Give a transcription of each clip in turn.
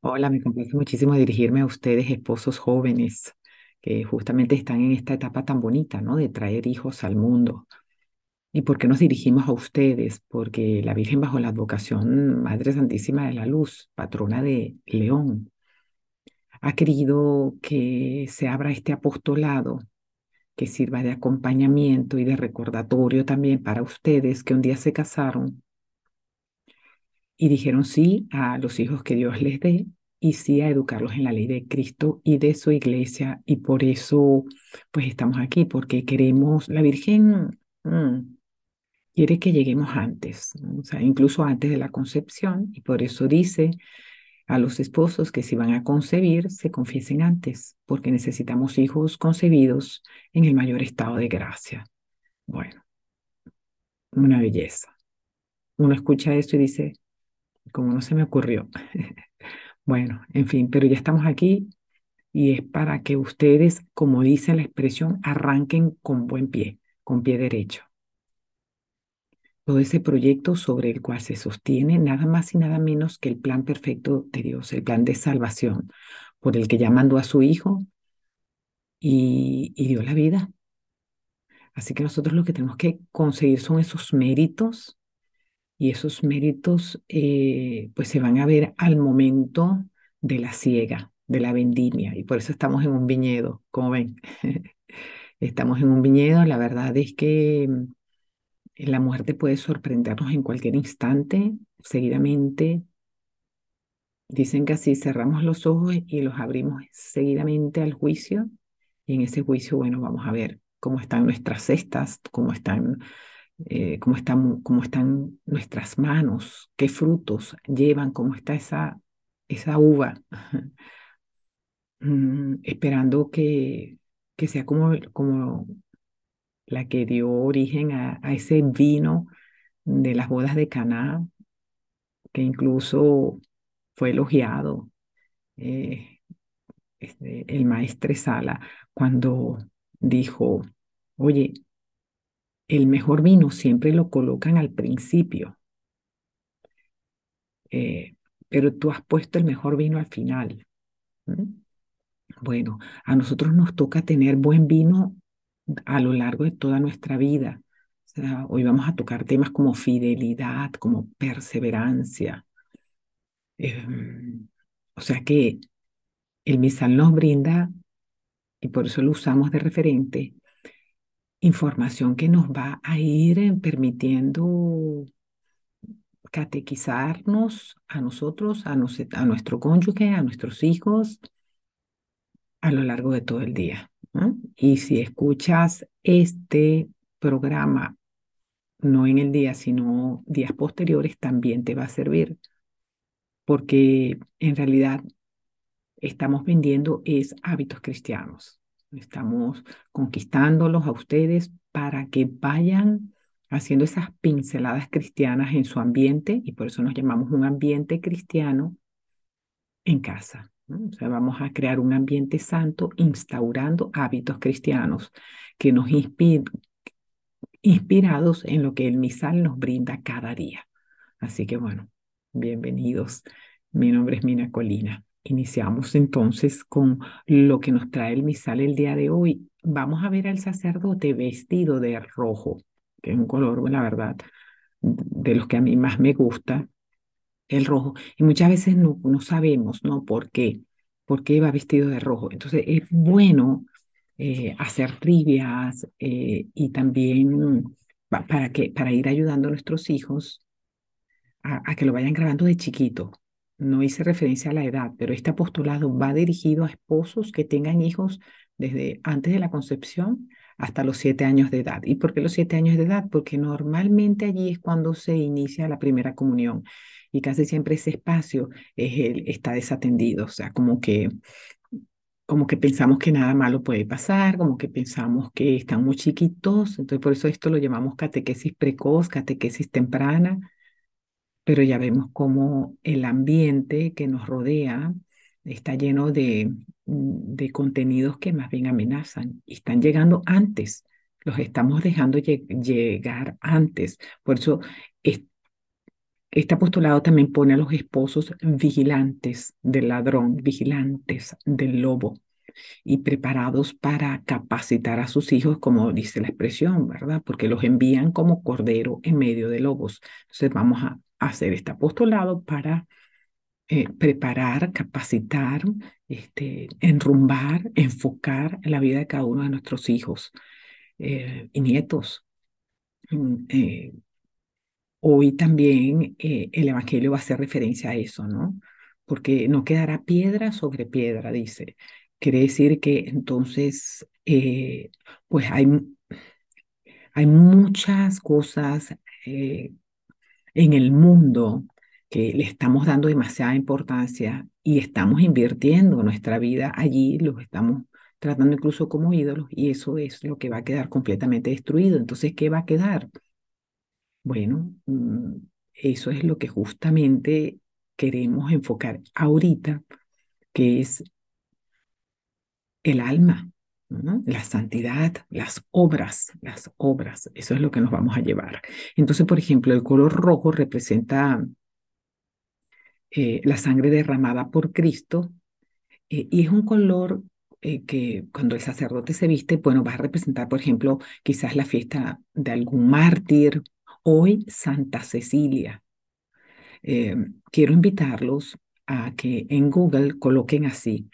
Hola, me complace muchísimo dirigirme a ustedes, esposos jóvenes, que justamente están en esta etapa tan bonita, ¿no? De traer hijos al mundo. ¿Y por qué nos dirigimos a ustedes? Porque la Virgen bajo la advocación Madre Santísima de la Luz, patrona de León, ha querido que se abra este apostolado que sirva de acompañamiento y de recordatorio también para ustedes que un día se casaron y dijeron sí a los hijos que Dios les dé y sí a educarlos en la ley de Cristo y de su iglesia. Y por eso, pues estamos aquí, porque queremos, la Virgen mm, quiere que lleguemos antes, o sea, incluso antes de la concepción, y por eso dice a los esposos que si van a concebir, se confiesen antes, porque necesitamos hijos concebidos en el mayor estado de gracia. Bueno, una belleza. Uno escucha esto y dice, como no se me ocurrió. Bueno, en fin, pero ya estamos aquí y es para que ustedes, como dice la expresión, arranquen con buen pie, con pie derecho. Todo ese proyecto sobre el cual se sostiene nada más y nada menos que el plan perfecto de Dios, el plan de salvación, por el que ya mandó a su Hijo y, y dio la vida. Así que nosotros lo que tenemos que conseguir son esos méritos y esos méritos eh, pues se van a ver al momento de la siega, de la vendimia, y por eso estamos en un viñedo, como ven. estamos en un viñedo, la verdad es que mm, la muerte puede sorprendernos en cualquier instante, seguidamente. Dicen que así cerramos los ojos y los abrimos seguidamente al juicio, y en ese juicio, bueno, vamos a ver cómo están nuestras cestas, cómo están eh, cómo, están, nuestras manos, qué frutos llevan, cómo está esa, uva, mm, esperando que, sea como, la que dio origen a, a ese vino de las bodas de Caná, que incluso fue elogiado eh, este, el maestre Sala cuando dijo, oye, el mejor vino siempre lo colocan al principio, eh, pero tú has puesto el mejor vino al final. Bueno, a nosotros nos toca tener buen vino a lo largo de toda nuestra vida. Hoy vamos a tocar temas como fidelidad, como perseverancia. Em, o sea que el misal nos brinda, y por eso lo usamos de referente, información que nos va a ir eh, permitiendo catequizarnos a nosotros, a, a nuestro cónyuge, a nuestros hijos a lo largo de todo el día. Y si escuchas este programa, no en el día, sino días posteriores, también te va a servir, porque en realidad estamos vendiendo es hábitos cristianos. Estamos conquistándolos a ustedes para que vayan haciendo esas pinceladas cristianas en su ambiente y por eso nos llamamos un ambiente cristiano en casa. O sea, vamos a crear un ambiente santo instaurando hábitos cristianos que nos inspiren, inspirados en lo que el misal nos brinda cada día. Así que bueno, bienvenidos. Mi nombre es Mina Colina. Iniciamos entonces con lo que nos trae el misal el día de hoy. Vamos a ver al sacerdote vestido de rojo, que es un color, la verdad, de los que a mí más me gusta, el rojo. Y muchas veces no, no sabemos, ¿no? ¿Por qué? ¿Por qué va vestido de rojo? Entonces es bueno eh, hacer trivias eh, y también para, que, para ir ayudando a nuestros hijos a, a que lo vayan grabando de chiquito no hice referencia a la edad, pero este apostolado va dirigido a esposos que tengan hijos desde antes de la concepción hasta los siete años de edad. ¿Y por qué los siete años de edad? Porque normalmente allí es cuando se inicia la primera comunión y casi siempre ese espacio es el, está desatendido, o sea, como que como que pensamos que nada malo puede pasar, como que pensamos que están muy chiquitos, entonces por eso esto lo llamamos catequesis precoz, catequesis temprana, pero ya vemos cómo el ambiente que nos rodea está lleno de, mm, de contenidos que más bien amenazan y están llegando antes, los estamos dejando llegar antes. Por eso este apostolado también pone a los esposos vigilantes del ladrón, vigilantes del lobo y preparados para capacitar a sus hijos, como dice la expresión, ¿verdad? Porque los envían como cordero en medio de lobos. Entonces vamos a hacer este apostolado para eh, preparar, capacitar, este, enrumbar, enfocar la vida de cada uno de nuestros hijos eh, y nietos. Mm, eh, hoy también el Evangelio va a hacer referencia a eso, ¿no? Porque no quedará piedra sobre piedra, dice. Quiere decir que entonces, pues hay, hay muchas cosas en el mundo que le estamos dando demasiada importancia y estamos invirtiendo nuestra vida allí, los estamos tratando incluso como ídolos y eso es lo que va a quedar completamente destruido. Entonces, ¿qué va a quedar? Bueno, mm, eso es lo que justamente queremos enfocar ahorita, que es el alma, la santidad, las obras, las obras, eso es lo que nos vamos a llevar. Entonces, por ejemplo, el color rojo representa eh, la sangre derramada por Cristo eh, y es un color eh, que cuando el sacerdote se viste, bueno, va a representar, por ejemplo, quizás la fiesta de algún mártir, hoy Santa Cecilia. quiero invitarlos a que en Google coloquen así,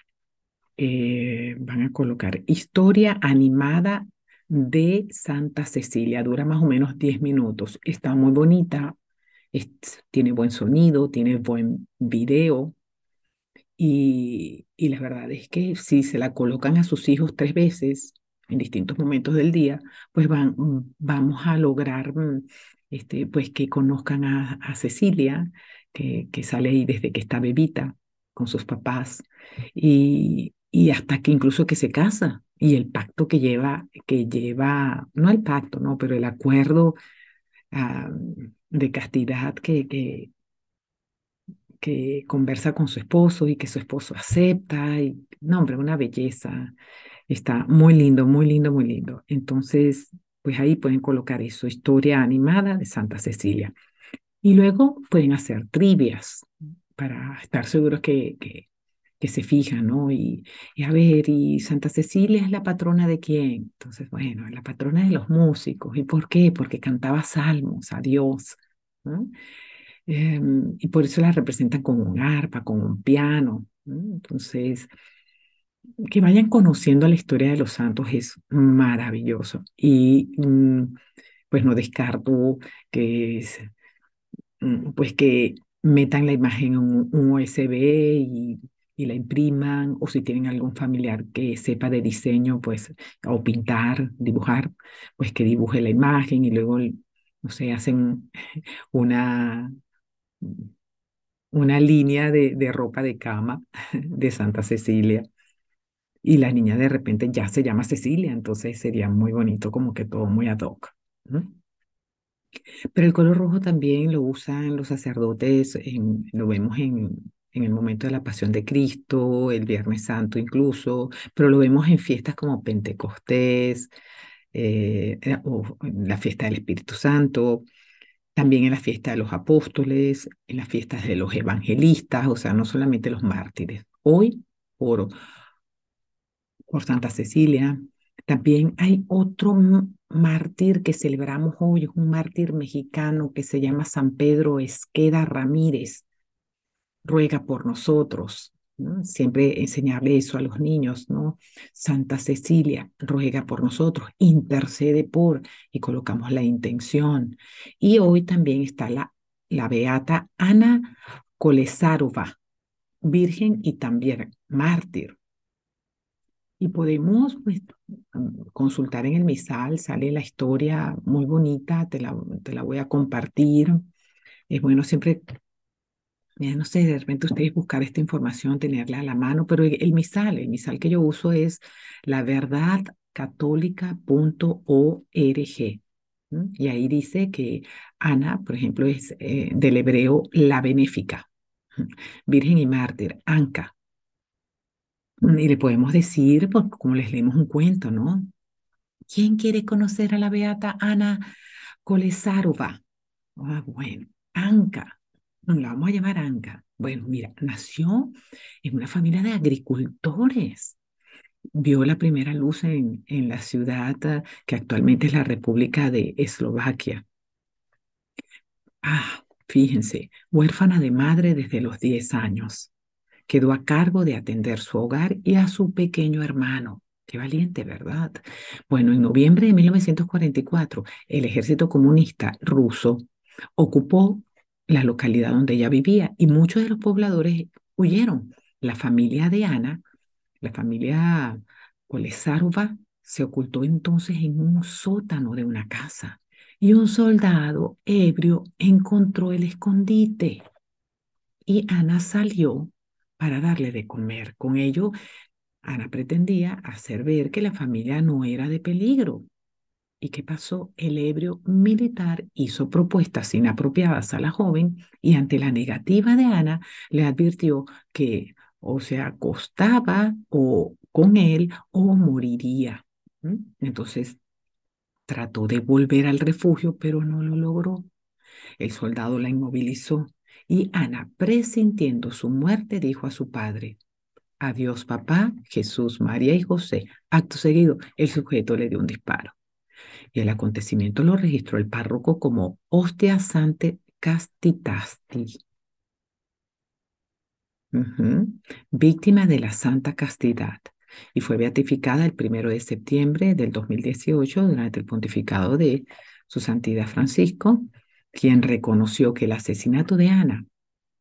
van a colocar historia animada de Santa Cecilia, dura más o menos 10 minutos, está muy bonita, tiene buen sonido, tiene buen video. Y, y la verdad es que si se la colocan a sus hijos tres veces en distintos momentos del día, pues van, vamos a lograr mm, este, pues que conozcan a, a Cecilia, que, que sale ahí desde que está bebita con sus papás, y, y hasta que incluso que se casa, y el pacto que lleva, que lleva, no el pacto, no, pero el acuerdo ah, de castidad que, que, que conversa con su esposo y que su esposo acepta. Y, no, hombre, una belleza. Está muy lindo, muy lindo, muy lindo. Entonces, pues ahí pueden colocar eso, historia animada de Santa Cecilia. Y luego pueden hacer trivias para estar seguros que, que, que se fijan, ¿no? Y, y, a ver, ¿y Santa Cecilia es la patrona de quién? Entonces, bueno, la patrona de los músicos. ¿Y por qué? Porque cantaba salmos a Dios. Em, y por eso la representan con un arpa, con un piano. Entonces, que vayan conociendo la historia de los santos es maravilloso. Y mm, pues no descarto que, es, mm, pues que metan la imagen en un, USB y, y, la impriman, o si tienen algún familiar que sepa de diseño, pues, o pintar, dibujar, pues que dibuje la imagen y luego no sé, hacen una, una línea de, de ropa de cama de Santa Cecilia. Y la niña de repente ya se llama Cecilia, entonces sería muy bonito, como que todo muy ad hoc. Pero el color rojo también lo usan los sacerdotes, en, lo vemos en, en el momento de la Pasión de Cristo, el Viernes Santo incluso, pero lo vemos en fiestas como Pentecostés, eh, eh, o en la fiesta del Espíritu Santo, también en la fiesta de los apóstoles, en las fiestas de los evangelistas, o sea, no solamente los mártires. Hoy, por, por Santa Cecilia, también hay otro mártir que celebramos hoy, un mártir mexicano que se llama San Pedro Esqueda Ramírez. Ruega por nosotros. Siempre enseñarle eso a los niños, ¿no? Santa Cecilia ruega por nosotros, intercede por, y colocamos la intención. Y hoy también está la, la beata Ana Kolesarova, virgen y también mártir. Y podemos pues, consultar en el misal, sale la historia muy bonita, te la, te la voy a compartir. Es bueno siempre no sé, de repente ustedes buscar esta información, tenerla a la mano, pero el, misal, el misal que yo uso es la verdadcatólica.org. Y ahí dice que Ana, por ejemplo, es eh, del hebreo la benéfica, virgen y mártir, Anca. Y le podemos decir, pues, como les leemos un cuento, ¿no? ¿Quién quiere conocer a la beata Ana Kolesarova? Ah, bueno, Anca La vamos a llamar Anca. Bueno, mira, nació en una familia de agricultores. Vio la primera luz en, en la ciudad que actualmente es la República de Eslovaquia. Ah, fíjense, huérfana de madre desde los 10 años. Quedó a cargo de atender su hogar y a su pequeño hermano. Qué valiente, ¿verdad? Bueno, en noviembre de 1944, el ejército comunista ruso ocupó la localidad donde ella vivía y muchos de los pobladores huyeron. La familia de Ana, la familia Kolesarova, se ocultó entonces en un sótano de una casa y un soldado ebrio encontró el escondite y Ana salió para darle de comer. Con ello, Ana pretendía hacer ver que la familia no era de peligro. ¿Y qué pasó? El ebrio militar hizo propuestas inapropiadas a la joven y ante la negativa de Ana le advirtió que o se acostaba o con él o moriría. Entonces trató de volver al refugio, pero no lo logró. El soldado la inmovilizó y Ana, presintiendo su muerte, dijo a su padre, Adiós papá, Jesús, María y José. Acto seguido, el sujeto le dio un disparo. Y el acontecimiento lo registró el párroco como hostia sante castitasti. Víctima de la santa castidad. Y fue beatificada el primero de septiembre del 2018 durante el pontificado de su santidad Francisco, quien reconoció que el asesinato de Ana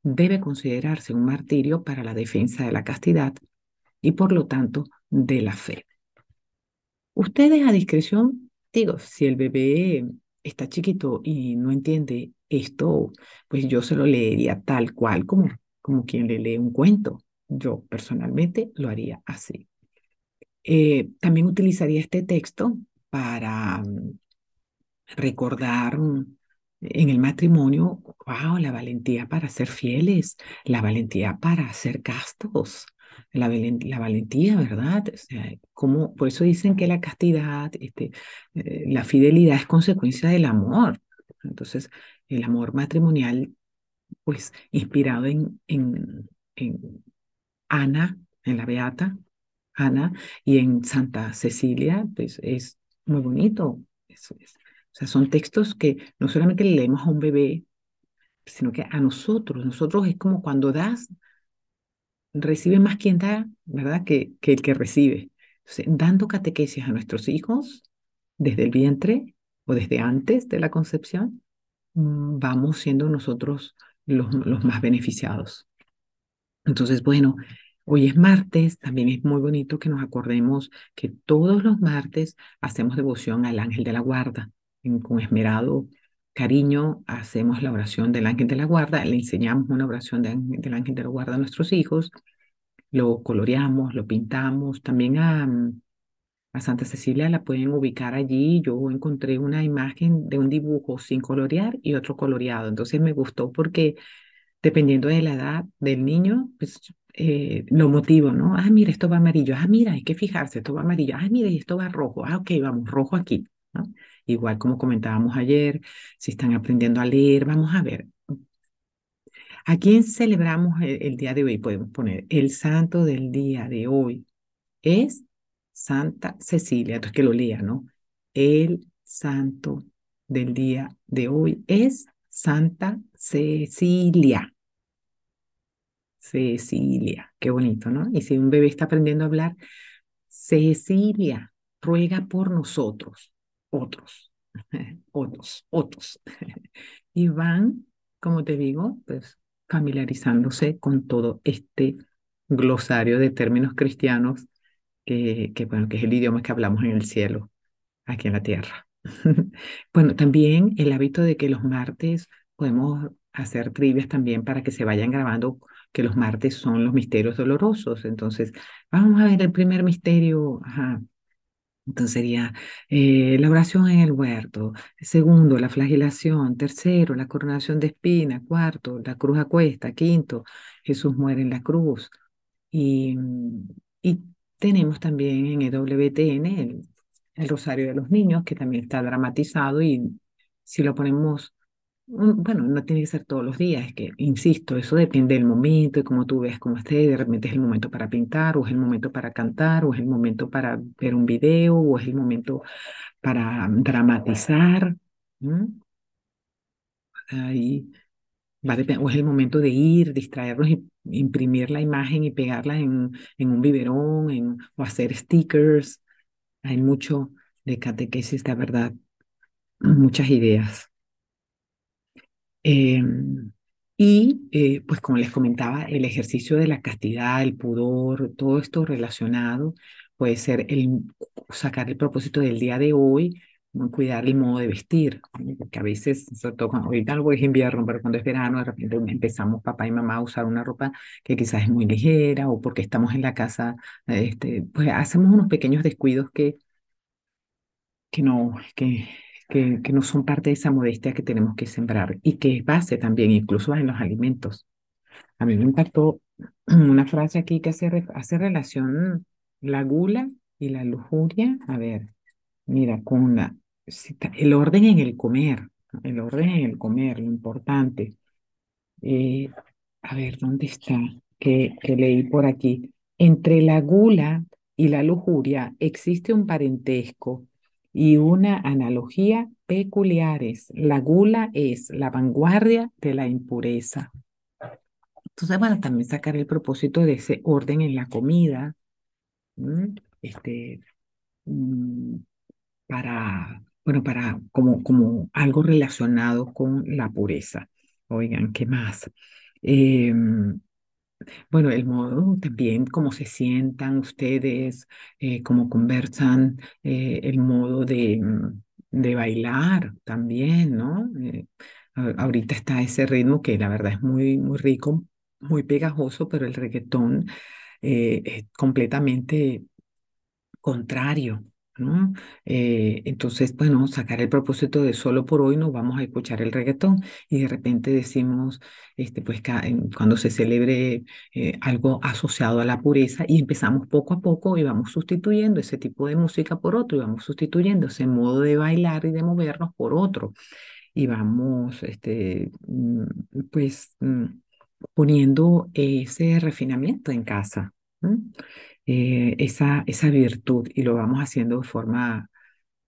debe considerarse un martirio para la defensa de la castidad y por lo tanto de la fe. Ustedes a discreción, digo, si el bebé está chiquito y no entiende esto, pues yo se lo leería tal cual como, como quien le lee un cuento. Yo personalmente lo haría así. Eh, también utilizaría este texto para mm, recordar mm, en el matrimonio, wow, la valentía para ser fieles, la valentía para ser castos, la, la valentía, ¿verdad? O sea, como, por eso dicen que la castidad, este, eh, la fidelidad es consecuencia del amor. Entonces, el amor matrimonial, pues inspirado en, en, en Ana, en la Beata Ana, y en Santa Cecilia, pues es muy bonito. Eso es. O sea, son textos que no solamente le leemos a un bebé, sino que a nosotros, nosotros es como cuando das, recibe más quien da, ¿verdad? Que, que el que recibe. Dando catequesis a nuestros hijos desde el vientre o desde antes de la concepción, mm, vamos siendo nosotros los, los más beneficiados. Entonces, bueno, Hoy es martes, también es muy bonito que nos acordemos que todos los martes hacemos devoción al ángel de la guarda con esmerado cariño hacemos la oración del ángel de la guarda, le enseñamos una oración del ángel de la guarda a nuestros hijos, lo coloreamos, lo pintamos, también a, a Santa Cecilia la pueden ubicar allí. Yo encontré una imagen de un dibujo sin colorear y otro coloreado, entonces me gustó porque dependiendo de la edad del niño, pues eh, lo motivo, ¿no? Ah, mira, esto va amarillo. Ah, mira, hay que fijarse, esto va amarillo. Ah, mira, esto va rojo. Ah, ok, vamos, rojo aquí. ¿no? Igual como comentábamos ayer, si están aprendiendo a leer, vamos a ver. ¿A quién celebramos el, día de hoy? Podemos poner el santo del día de hoy es Santa Cecilia. Entonces que lo lea, ¿no? El santo del día de hoy es Santa Cecilia. Cecilia, qué bonito, ¿no? Y si un bebé está aprendiendo a hablar, Cecilia, ruega por nosotros otros, otros, otros. y van, como te digo, pues familiarizándose con todo este glosario de términos cristianos que, que, bueno, que es el idioma que hablamos en el cielo, aquí en la tierra. bueno, también el hábito de que los martes podemos hacer trivias también para que se vayan grabando que los martes son los misterios dolorosos. Entonces, vamos a ver el primer misterio. Ajá. Entonces sería eh, la oración en el huerto. Segundo, la flagelación. Tercero, la coronación de espina. Cuarto, la cruz a cuesta. Quinto, Jesús muere en la cruz. Y, y tenemos también en EWTN el, Rosario de los Niños, que también está dramatizado y si lo ponemos Bueno, no tiene que ser todos los días, es que, insisto, eso depende del momento y cómo tú ves cómo esté, de repente es el momento para pintar, o es el momento para cantar, o es el momento para ver un video, o es el momento para dramatizar. Ahí va o es el momento de ir, distraernos y imprimir la imagen y pegarla en, un biberón en, o hacer stickers. Hay mucho de catequesis, de verdad, muchas ideas. Em, y eh, pues como les comentaba, el ejercicio de la castidad, el pudor, todo esto relacionado puede ser el sacar el propósito del día de hoy, cuidar el modo de vestir, porque a veces, sobre todo cuando ahorita algo es invierno, pero cuando es verano, de repente empezamos papá y mamá a usar una ropa que quizás es muy ligera o porque estamos en la casa, este, pues hacemos unos pequeños descuidos que, que no, que, que, que no son parte de esa modestia que tenemos que sembrar y que es base también, incluso en los alimentos. A mí me impactó una frase aquí que hace, hace relación la gula y la lujuria. A ver, mira, con la, el orden en el comer, el orden en el comer, lo importante. Eh, a ver, ¿dónde está? Que, que leí por aquí. Entre la gula y la lujuria existe un parentesco y una analogía peculiares. La gula es la vanguardia de la impureza. Entonces, bueno, también sacar el propósito de ese orden en la comida, este, mm, para, bueno, para como, como algo relacionado con la pureza. Oigan, ¿qué más? Em, bueno, el modo también, cómo se sientan ustedes, eh, cómo conversan, eh, el modo de, mm, de, bailar también, ¿no? Eh, ahorita está ese ritmo que la verdad es muy, muy rico, muy pegajoso, pero el reggaetón es completamente contrario ¿no? Eh, entonces, bueno, sacar el propósito de solo por hoy no vamos a escuchar el reggaetón y de repente decimos, este, pues cuando se celebre eh, algo asociado a la pureza y empezamos poco a poco y vamos sustituyendo ese tipo de música por otro y vamos sustituyendo ese modo de bailar y de movernos por otro y vamos, este, mm, pues, mm, poniendo ese refinamiento en casa. Eh, esa, esa virtud y lo vamos haciendo de forma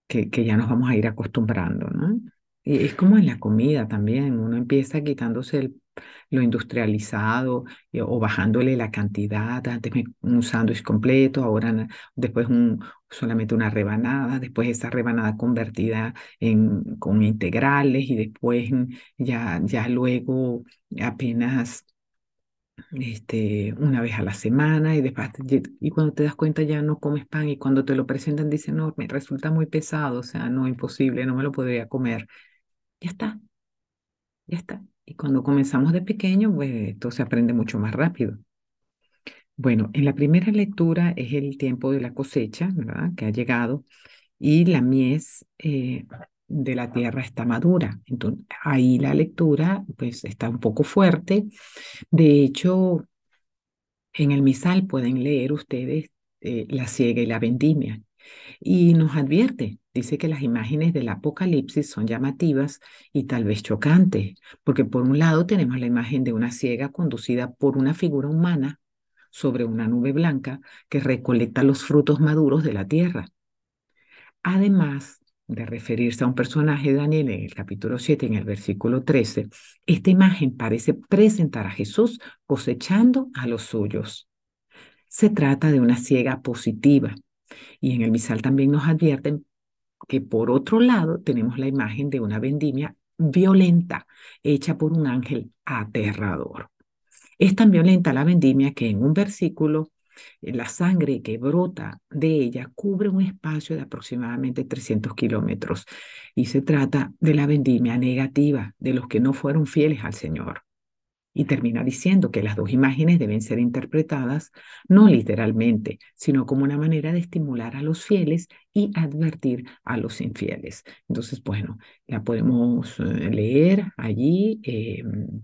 que, que ya nos vamos a ir acostumbrando, ¿no? Y es como en la comida también, uno empieza quitándose el, lo industrializado eh, o bajándole la cantidad, antes un sándwich completo, ahora después un, solamente una rebanada, después esa rebanada convertida en, con integrales y después ya, ya luego apenas este, una vez a la semana y después, y cuando te das cuenta ya no comes pan y cuando te lo presentan dicen, no, me resulta muy pesado, o sea, no, imposible, no me lo podría comer. Ya está, ya está. Y cuando comenzamos de pequeño, pues esto se aprende mucho más rápido. Bueno, en la primera lectura es el tiempo de la cosecha, ¿verdad? Que ha llegado y la mies eh, de la tierra está madura. Entonces, ahí la lectura pues está un poco fuerte. De hecho, en el misal pueden leer ustedes eh, la ciega y la vendimia. Y nos advierte, dice que las imágenes del Apocalipsis son llamativas y tal vez chocantes, porque por un lado tenemos la imagen de una ciega conducida por una figura humana sobre una nube blanca que recolecta los frutos maduros de la tierra. Además, de referirse a un personaje de Daniel en el capítulo 7, en el versículo 13, esta imagen parece presentar a Jesús cosechando a los suyos. Se trata de una ciega positiva. Y en el misal también nos advierten que por otro lado tenemos la imagen de una vendimia violenta hecha por un ángel aterrador. Es tan violenta la vendimia que en un versículo la sangre que brota de ella cubre un espacio de aproximadamente 300 kilómetros y se trata de la vendimia negativa de los que no fueron fieles al Señor. Y termina diciendo que las dos imágenes deben ser interpretadas no literalmente, sino como una manera de estimular a los fieles y advertir a los infieles. Entonces, bueno, la podemos eh, leer allí. Em,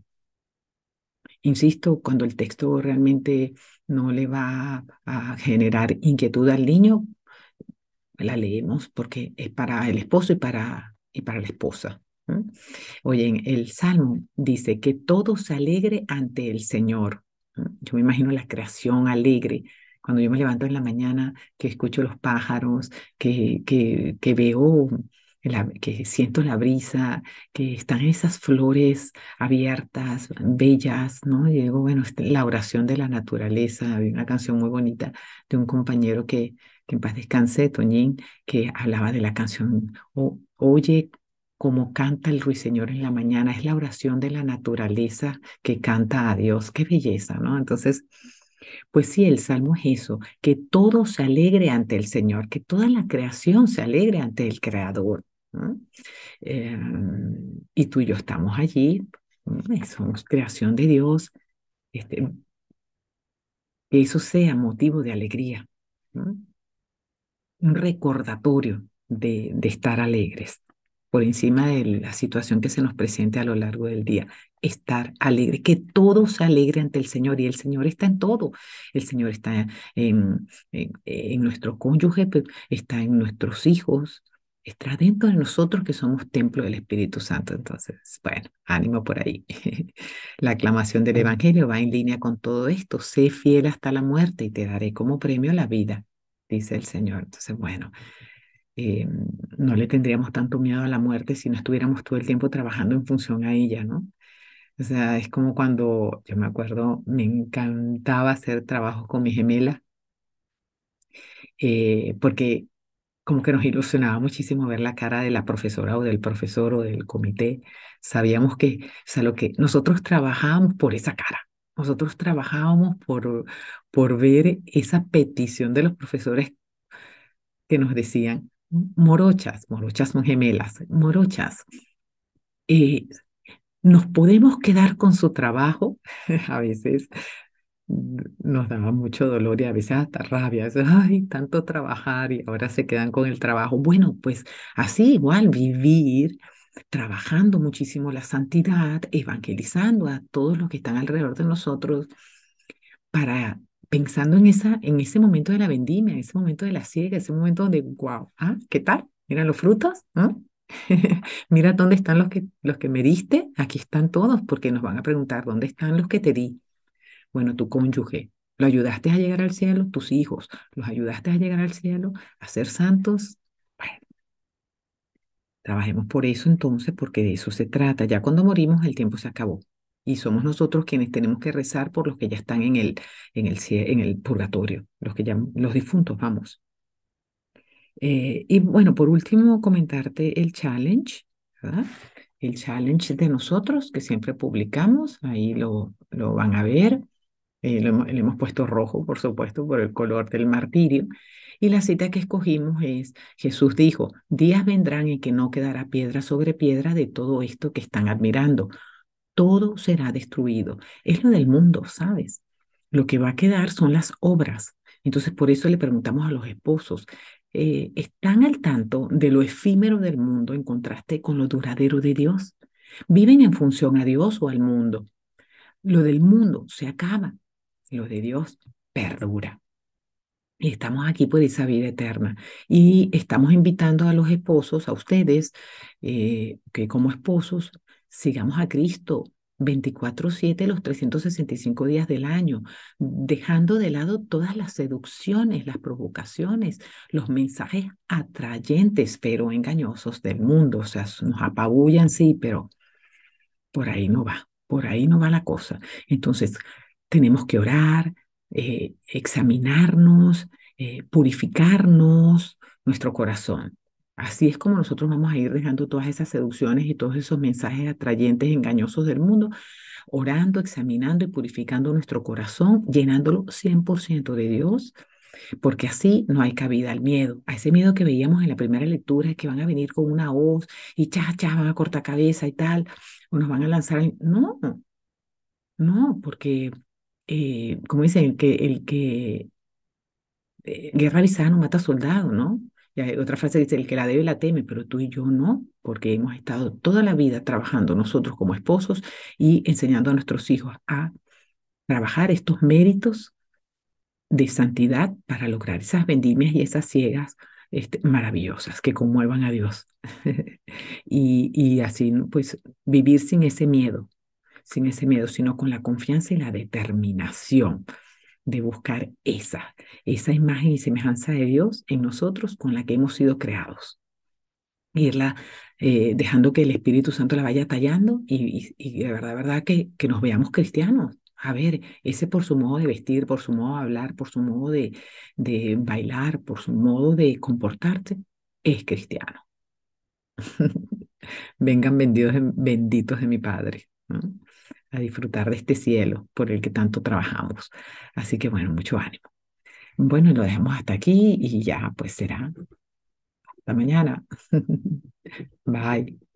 insisto, cuando el texto realmente no le va a generar inquietud al niño, la leemos porque es para el esposo y para, y para la esposa. Oye, el Salmo dice que todo se alegre ante el Señor. Yo me imagino la creación alegre. Cuando yo me levanto en la mañana, que escucho los pájaros, que, que, que veo que siento la brisa, que están esas flores abiertas, bellas, ¿no? Y digo, bueno, este, la oración de la naturaleza, había una canción muy bonita de un compañero que, que en paz descanse, Toñín, que hablaba de la canción, oye como canta el ruiseñor en la mañana, es la oración de la naturaleza que canta a Dios, qué belleza, ¿no? Entonces, pues sí, el salmo es eso, que todo se alegre ante el Señor, que toda la creación se alegre ante el Creador. Em, y tú y yo estamos allí, somos creación de Dios, este, que eso sea motivo de alegría, un recordatorio de, estar alegres por encima de la situación que se nos presente a lo largo del día. Estar alegre, que todo se alegre ante el Señor y el Señor está en todo. El Señor está en nuestro cónyuge, está en nuestros hijos, está dentro de nosotros que somos templo del Espíritu Santo. Entonces, bueno, ánimo por ahí. la aclamación del Evangelio va en línea con todo esto. Sé fiel hasta la muerte y te daré como premio la vida, dice el Señor. Entonces, bueno, eh, no le tendríamos tanto miedo a la muerte si no estuviéramos todo el tiempo trabajando en función a ella, ¿no? O sea, es como cuando, yo me acuerdo, me encantaba hacer trabajos con mi gemela, eh, porque como que nos ilusionaba muchísimo ver la cara de la profesora o del profesor o del comité. Sabíamos que, o sea, lo que nosotros trabajábamos por esa cara. Nosotros trabajábamos por, por ver esa petición de los profesores que nos decían, morochas, morochas son gemelas, morochas, eh, nos podemos quedar con su trabajo, a veces nos daba mucho dolor y a veces hasta rabia. Ay, tanto trabajar y ahora se quedan con el trabajo. Bueno, pues así igual vivir trabajando muchísimo la santidad, evangelizando a todos los que están alrededor de nosotros para pensando en esa en ese momento de la vendimia, en ese momento de la siega, ese momento donde wow, ah, ¿qué tal? Mira los frutos. Mira dónde están los que los que me diste, aquí están todos porque nos van a preguntar dónde están los que te di. Bueno, tu cónyuge, ¿lo ayudaste a llegar al cielo? Tus hijos, ¿los ayudaste a llegar al cielo? ¿A ser santos? Trabajemos por eso entonces, porque de eso se trata. Ya cuando morimos, el tiempo se acabó. Y somos nosotros quienes tenemos que rezar por los que ya están en el, en el, en el purgatorio, los que ya, los difuntos, vamos. Eh, y bueno, por último, comentarte el challenge, ¿verdad? El challenge de nosotros que siempre publicamos, ahí lo, lo van a ver. Eh, le hemos puesto rojo, por supuesto, por el color del martirio. Y la cita que escogimos es, Jesús dijo, días vendrán en que no quedará piedra sobre piedra de todo esto que están admirando. Todo será destruido. Es lo del mundo, ¿sabes? Lo que va a quedar son las obras. Entonces, por eso le preguntamos a los esposos, eh, ¿están al tanto de lo efímero del mundo en contraste con lo duradero de Dios? ¿Viven en función a Dios o al mundo? Lo del mundo se acaba, lo de Dios perdura. Y estamos aquí por esa vida eterna. Y estamos invitando a los esposos, a ustedes, eh, que como esposos sigamos a Cristo 24/7 los 365 días del año, dejando de lado todas las seducciones, las provocaciones, los mensajes atrayentes pero engañosos del mundo. O sea, nos apabullan, sí, pero por ahí no va, por ahí no va la cosa. Entonces, tenemos que orar, eh, examinarnos, eh, purificarnos nuestro corazón. Así es como nosotros vamos a ir dejando todas esas seducciones y todos esos mensajes atrayentes, engañosos del mundo, orando, examinando y purificando nuestro corazón, llenándolo 100% de Dios, porque así no hay cabida al miedo, a ese miedo que veíamos en la primera lectura, que van a venir con una hoz y cha, cha, van a cortar cabeza y tal, o nos van a lanzar. No, no, porque eh, como dicen, el que, el que eh, guerra avisada no mata soldado, ¿no? Y hay otra frase dice, el que la debe la teme, pero tú y yo no, porque hemos estado toda la vida trabajando nosotros como esposos y enseñando a nuestros hijos a trabajar estos méritos de santidad para lograr esas vendimias y esas ciegas este, maravillosas que conmuevan a Dios. y, y así, pues, vivir sin ese miedo, sin ese miedo, sino con la confianza y la determinación de buscar esa, esa imagen y semejanza de Dios en nosotros con la que hemos sido creados. Irla eh, dejando que el Espíritu Santo la vaya tallando y, de verdad, verdad que, que nos veamos cristianos. A ver, ese por su modo de vestir, por su modo de hablar, por su modo de, de bailar, por su modo de comportarse, es cristiano. Vengan benditos benditos de mi Padre a disfrutar de este cielo por el que tanto trabajamos. Así que bueno, mucho ánimo. Bueno, lo dejamos hasta aquí y ya pues será hasta mañana. Bye.